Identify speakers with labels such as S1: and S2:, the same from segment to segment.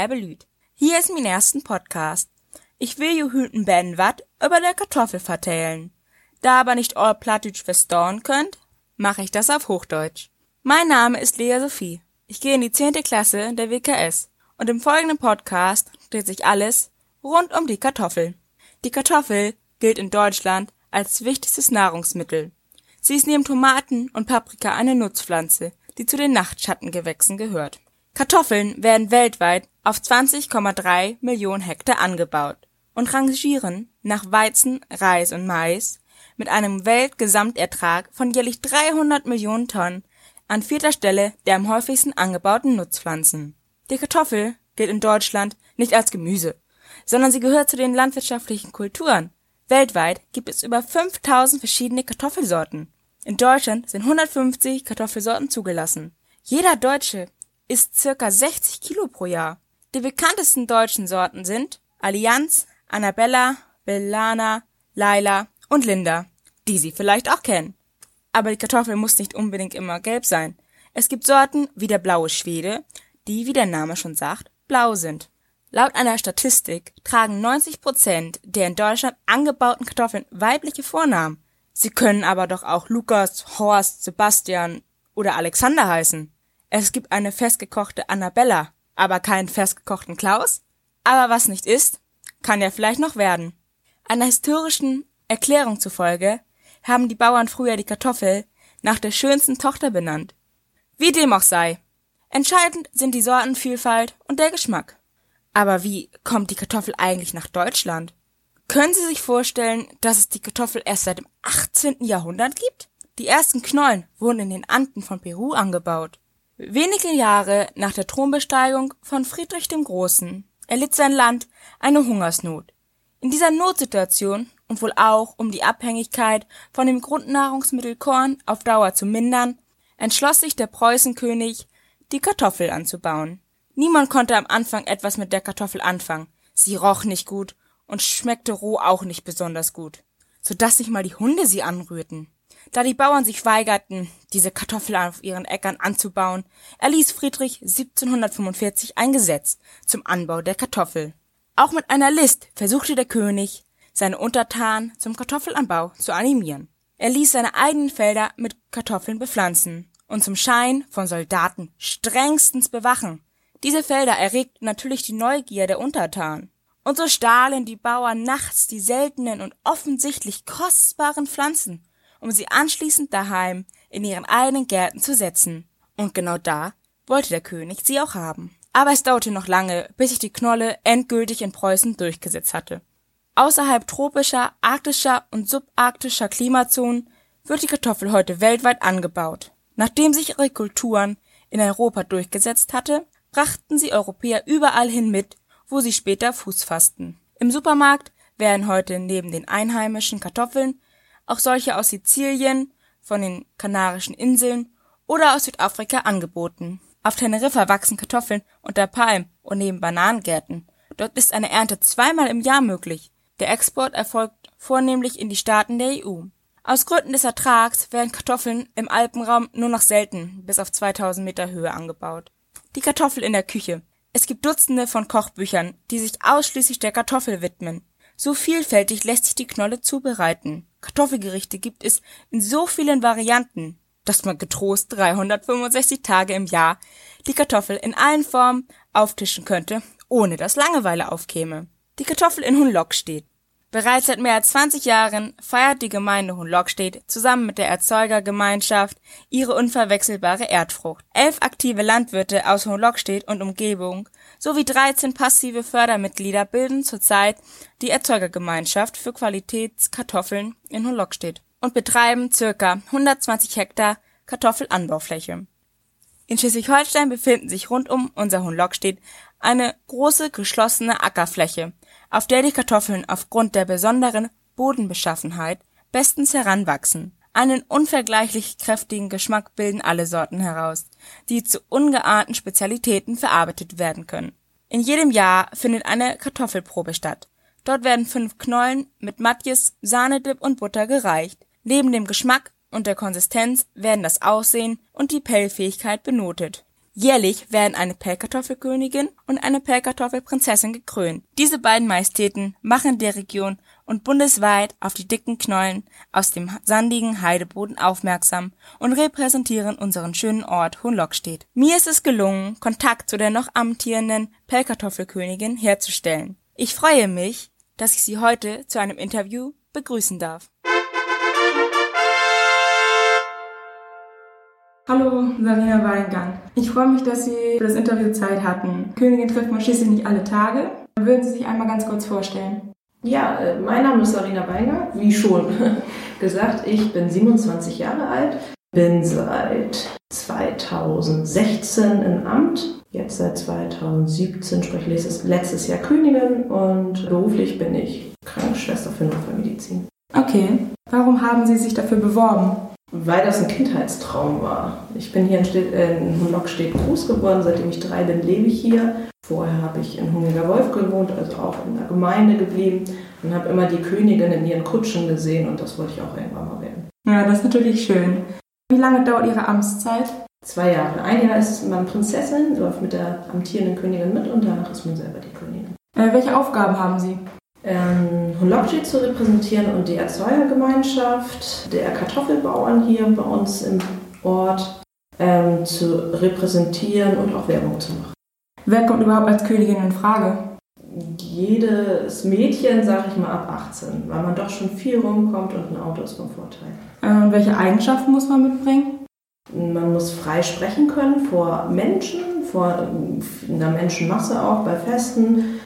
S1: Läbelüt. Hier ist mein ersten Podcast. Ich will ju hüten ben wat über der Kartoffel vertellen. Da aber nicht all Plattdeutsch verstauen könnt, mache ich das auf Hochdeutsch. Mein Name ist Lea Sophie. Ich gehe in die zehnte Klasse der WKS und im folgenden Podcast dreht sich alles rund um die Kartoffel. Die Kartoffel gilt in Deutschland als wichtigstes Nahrungsmittel. Sie ist neben Tomaten und Paprika eine Nutzpflanze, die zu den Nachtschattengewächsen gehört. Kartoffeln werden weltweit auf 20,3 Millionen Hektar angebaut und rangieren nach Weizen, Reis und Mais mit einem Weltgesamtertrag von jährlich 300 Millionen Tonnen an vierter Stelle der am häufigsten angebauten Nutzpflanzen. Die Kartoffel gilt in Deutschland nicht als Gemüse, sondern sie gehört zu den landwirtschaftlichen Kulturen. Weltweit gibt es über 5000 verschiedene Kartoffelsorten. In Deutschland sind 150 Kartoffelsorten zugelassen. Jeder Deutsche isst circa 60 Kilo pro Jahr. Die bekanntesten deutschen Sorten sind Allianz, Annabella, Bellana, Laila und Linda, die Sie vielleicht auch kennen. Aber die Kartoffel muss nicht unbedingt immer gelb sein. Es gibt Sorten wie der blaue Schwede, die, wie der Name schon sagt, blau sind. Laut einer Statistik tragen 90 Prozent der in Deutschland angebauten Kartoffeln weibliche Vornamen. Sie können aber doch auch Lukas, Horst, Sebastian oder Alexander heißen. Es gibt eine festgekochte Annabella, aber keinen festgekochten Klaus? Aber was nicht ist, kann ja vielleicht noch werden. Einer historischen Erklärung zufolge haben die Bauern früher die Kartoffel nach der schönsten Tochter benannt. Wie dem auch sei. Entscheidend sind die Sortenvielfalt und der Geschmack. Aber wie kommt die Kartoffel eigentlich nach Deutschland? Können Sie sich vorstellen, dass es die Kartoffel erst seit dem 18. Jahrhundert gibt? Die ersten Knollen wurden in den Anden von Peru angebaut. Wenige Jahre nach der Thronbesteigung von Friedrich dem Großen erlitt sein Land eine Hungersnot. In dieser Notsituation und wohl auch um die Abhängigkeit von dem Grundnahrungsmittel Korn auf Dauer zu mindern, entschloss sich der Preußenkönig, die Kartoffel anzubauen. Niemand konnte am Anfang etwas mit der Kartoffel anfangen. Sie roch nicht gut und schmeckte roh auch nicht besonders gut, so dass nicht mal die Hunde sie anrührten. Da die Bauern sich weigerten, diese Kartoffel auf ihren Äckern anzubauen, erließ Friedrich 1745 ein Gesetz zum Anbau der Kartoffel. Auch mit einer List versuchte der König, seine Untertanen zum Kartoffelanbau zu animieren. Er ließ seine eigenen Felder mit Kartoffeln bepflanzen und zum Schein von Soldaten strengstens bewachen. Diese Felder erregten natürlich die Neugier der Untertanen. Und so stahlen die Bauern nachts die seltenen und offensichtlich kostbaren Pflanzen, um sie anschließend daheim in ihren eigenen Gärten zu setzen. Und genau da wollte der König sie auch haben. Aber es dauerte noch lange, bis sich die Knolle endgültig in Preußen durchgesetzt hatte. Außerhalb tropischer, arktischer und subarktischer Klimazonen wird die Kartoffel heute weltweit angebaut. Nachdem sich ihre Kulturen in Europa durchgesetzt hatte, brachten sie Europäer überall hin mit, wo sie später Fuß fassten. Im Supermarkt werden heute neben den einheimischen Kartoffeln auch solche aus Sizilien, von den Kanarischen Inseln oder aus Südafrika angeboten. Auf Teneriffa wachsen Kartoffeln unter Palmen und neben Bananengärten. Dort ist eine Ernte zweimal im Jahr möglich. Der Export erfolgt vornehmlich in die Staaten der EU. Aus Gründen des Ertrags werden Kartoffeln im Alpenraum nur noch selten bis auf 2000 Meter Höhe angebaut. Die Kartoffel in der Küche. Es gibt Dutzende von Kochbüchern, die sich ausschließlich der Kartoffel widmen. So vielfältig lässt sich die Knolle zubereiten. Kartoffelgerichte gibt es in so vielen Varianten, dass man getrost 365 Tage im Jahr die Kartoffel in allen Formen auftischen könnte, ohne dass Langeweile aufkäme. Die Kartoffel in Hunlockstedt. Bereits seit mehr als 20 Jahren feiert die Gemeinde Hunlockstedt zusammen mit der Erzeugergemeinschaft ihre unverwechselbare Erdfrucht. Elf aktive Landwirte aus Hunlockstedt und Umgebung sowie 13 passive Fördermitglieder bilden zurzeit die Erzeugergemeinschaft für Qualitätskartoffeln in Hunlockstedt und betreiben circa 120 Hektar Kartoffelanbaufläche. In Schleswig-Holstein befinden sich rund um unser Hunlockstedt eine große geschlossene Ackerfläche auf der die Kartoffeln aufgrund der besonderen Bodenbeschaffenheit bestens heranwachsen. Einen unvergleichlich kräftigen Geschmack bilden alle Sorten heraus, die zu ungeahnten Spezialitäten verarbeitet werden können. In jedem Jahr findet eine Kartoffelprobe statt. Dort werden fünf Knollen mit Matjes, Sahnedip und Butter gereicht. Neben dem Geschmack und der Konsistenz werden das Aussehen und die Pellfähigkeit benotet Jährlich werden eine Pellkartoffelkönigin und eine Pellkartoffelprinzessin gekrönt. Diese beiden Majestäten machen der Region und bundesweit auf die dicken Knollen aus dem sandigen Heideboden aufmerksam und repräsentieren unseren schönen Ort Hohenlockstedt. Mir ist es gelungen, Kontakt zu der noch amtierenden Pellkartoffelkönigin herzustellen. Ich freue mich, dass ich Sie heute zu einem Interview begrüßen darf. Hallo, Sarina Weingang. Ich freue mich, dass Sie für das Interview Zeit hatten. Königin trifft man schließlich nicht alle Tage. Würden Sie sich einmal ganz kurz vorstellen?
S2: Ja, äh, mein Name ist Sarina Weingang. Wie schon gesagt, ich bin 27 Jahre alt, bin seit 2016 im Amt, jetzt seit 2017, sprich letztes Jahr Königin und beruflich bin ich Krankenschwester für Notfallmedizin.
S1: Okay. Warum haben Sie sich dafür beworben?
S2: Weil das ein Kindheitstraum war. Ich bin hier in, Stitt, äh, in Hunlockstedt groß geworden. Seitdem ich drei bin, lebe ich hier. Vorher habe ich in Hungiger Wolf gewohnt, also auch in der Gemeinde geblieben und habe immer die Königin in ihren Kutschen gesehen und das wollte ich auch irgendwann mal werden.
S1: Ja, das ist natürlich schön. Wie lange dauert Ihre Amtszeit?
S2: Zwei Jahre. Ein Jahr ist man Prinzessin, läuft mit der amtierenden Königin mit und danach ist man selber die Königin.
S1: Äh, welche Aufgaben haben Sie?
S2: Ähm, Hunlokji zu repräsentieren und die Erzeugergemeinschaft der Kartoffelbauern hier bei uns im Ort ähm, zu repräsentieren und auch Werbung zu machen.
S1: Wer kommt überhaupt als Königin in Frage?
S2: Jedes Mädchen, sage ich mal, ab 18, weil man doch schon viel rumkommt und ein Auto ist von Vorteil.
S1: Und welche Eigenschaften muss man mitbringen?
S2: Man muss frei sprechen können vor Menschen, vor einer Menschenmasse auch bei Festen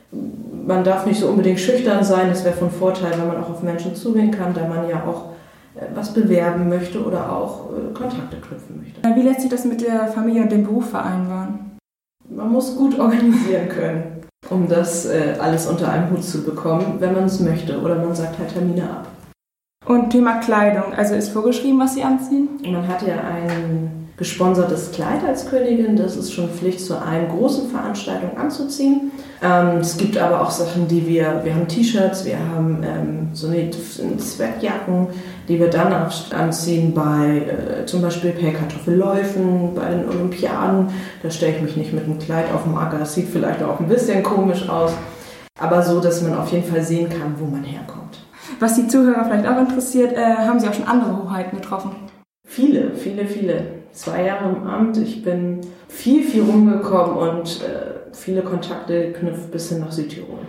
S2: man darf nicht so unbedingt schüchtern sein. Das wäre von Vorteil, wenn man auch auf Menschen zugehen kann, da man ja auch äh, was bewerben möchte oder auch äh, Kontakte knüpfen möchte.
S1: Wie lässt sich das mit der Familie und dem Beruf vereinbaren?
S2: Man muss gut organisieren können, um das äh, alles unter einem Hut zu bekommen, wenn man es möchte. Oder man sagt halt Termine ab.
S1: Und Thema Kleidung, also ist vorgeschrieben, was Sie anziehen?
S2: Man hat ja ein gesponsertes Kleid als Königin. Das ist schon Pflicht, zu allen großen Veranstaltungen anzuziehen. Ähm, es gibt aber auch Sachen, die wir, wir haben T-Shirts, wir haben ähm, so eine Zweckjacken, die wir dann auch anziehen bei äh, zum Beispiel Pellkartoffelläufen, bei den Olympiaden. Da stelle ich mich nicht mit einem Kleid auf dem Acker. Das sieht vielleicht auch ein bisschen komisch aus, aber so, dass man auf jeden Fall sehen kann, wo man herkommt.
S1: Was die Zuhörer vielleicht auch interessiert, äh, haben Sie auch schon andere Hoheiten getroffen?
S2: Viele, viele, viele. Zwei Jahre im Amt. Ich bin viel, viel rumgekommen und äh, viele Kontakte geknüpft bis hin nach Südtirol.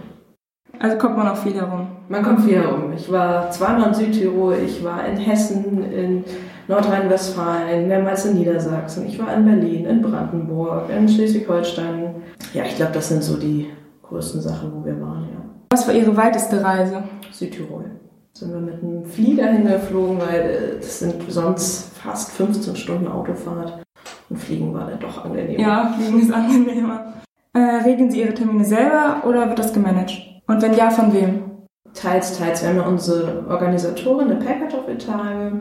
S1: Also kommt man auch viel herum?
S2: Man kommt viel herum. Ich war zweimal in Südtirol, ich war in Hessen, in Nordrhein-Westfalen, mehrmals in Niedersachsen, ich war in Berlin, in Brandenburg, in Schleswig-Holstein. Ja, ich glaube, das sind so die größten Sachen, wo wir waren, ja.
S1: Was war Ihre weiteste Reise?
S2: Südtirol sind wir mit einem Flieger hingeflogen, weil äh, das sind sonst fast 15 Stunden Autofahrt. Und Fliegen war dann doch angenehmer.
S1: Ja, Fliegen ist angenehmer. Äh, regeln Sie Ihre Termine selber oder wird das gemanagt? Und wenn ja, von wem?
S2: Teils, teils. Wir haben ja unsere Organisatorin der Packkartoffeltage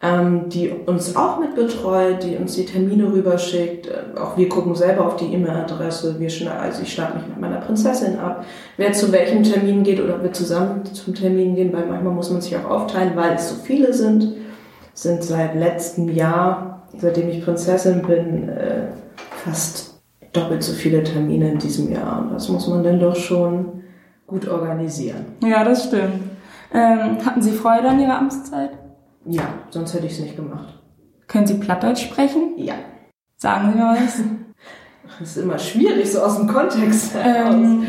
S2: ähm, die uns auch mit betreut, die uns die Termine rüberschickt. Äh, auch wir gucken selber auf die E-Mail-Adresse. also ich starte mich mit meiner Prinzessin ab, wer zu welchem Termin geht oder wir zusammen zum Termin gehen, weil manchmal muss man sich auch aufteilen, weil es so viele sind. Sind seit letztem Jahr, seitdem ich Prinzessin bin, äh, fast doppelt so viele Termine in diesem Jahr. Und das muss man dann doch schon gut organisieren.
S1: Ja, das stimmt. Ähm, hatten Sie Freude an Ihrer Amtszeit?
S2: Ja, sonst hätte ich es nicht gemacht.
S1: Können Sie Plattdeutsch sprechen?
S2: Ja.
S1: Sagen Sie mal was.
S2: Das ist immer schwierig, so aus dem Kontext
S1: ähm,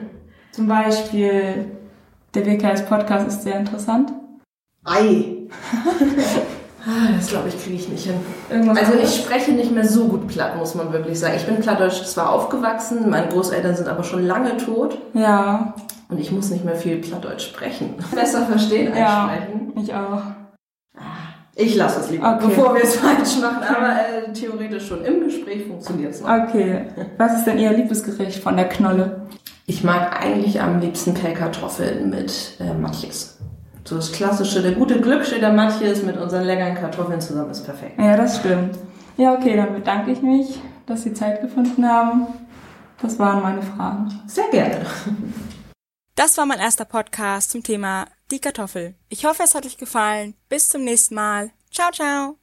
S1: Zum Beispiel, der WKS-Podcast ist sehr interessant.
S2: Ei. Ah, das glaube ich, kriege ich nicht hin. Irgendwas also ich spreche nicht mehr so gut platt, muss man wirklich sagen. Ich bin plattdeutsch zwar aufgewachsen, meine Großeltern sind aber schon lange tot.
S1: Ja.
S2: Und ich muss nicht mehr viel plattdeutsch sprechen. Besser verstehen als
S1: ja,
S2: sprechen.
S1: Ich auch.
S2: Ich lasse es lieber, okay. bevor wir es falsch machen, aber äh, theoretisch schon im Gespräch funktioniert es noch.
S1: Okay. Was ist denn Ihr Liebesgericht von der Knolle?
S2: Ich mag eigentlich am liebsten Pellkartoffeln mit äh, Matjes. So das klassische, der gute Glücksche der Matjes mit unseren leckeren Kartoffeln zusammen ist perfekt.
S1: Ja, das stimmt. Ja, okay, dann bedanke ich mich, dass Sie Zeit gefunden haben. Das waren meine Fragen.
S2: Sehr gerne.
S1: Das war mein erster Podcast zum Thema die Kartoffel. Ich hoffe, es hat euch gefallen. Bis zum nächsten Mal. Ciao, ciao.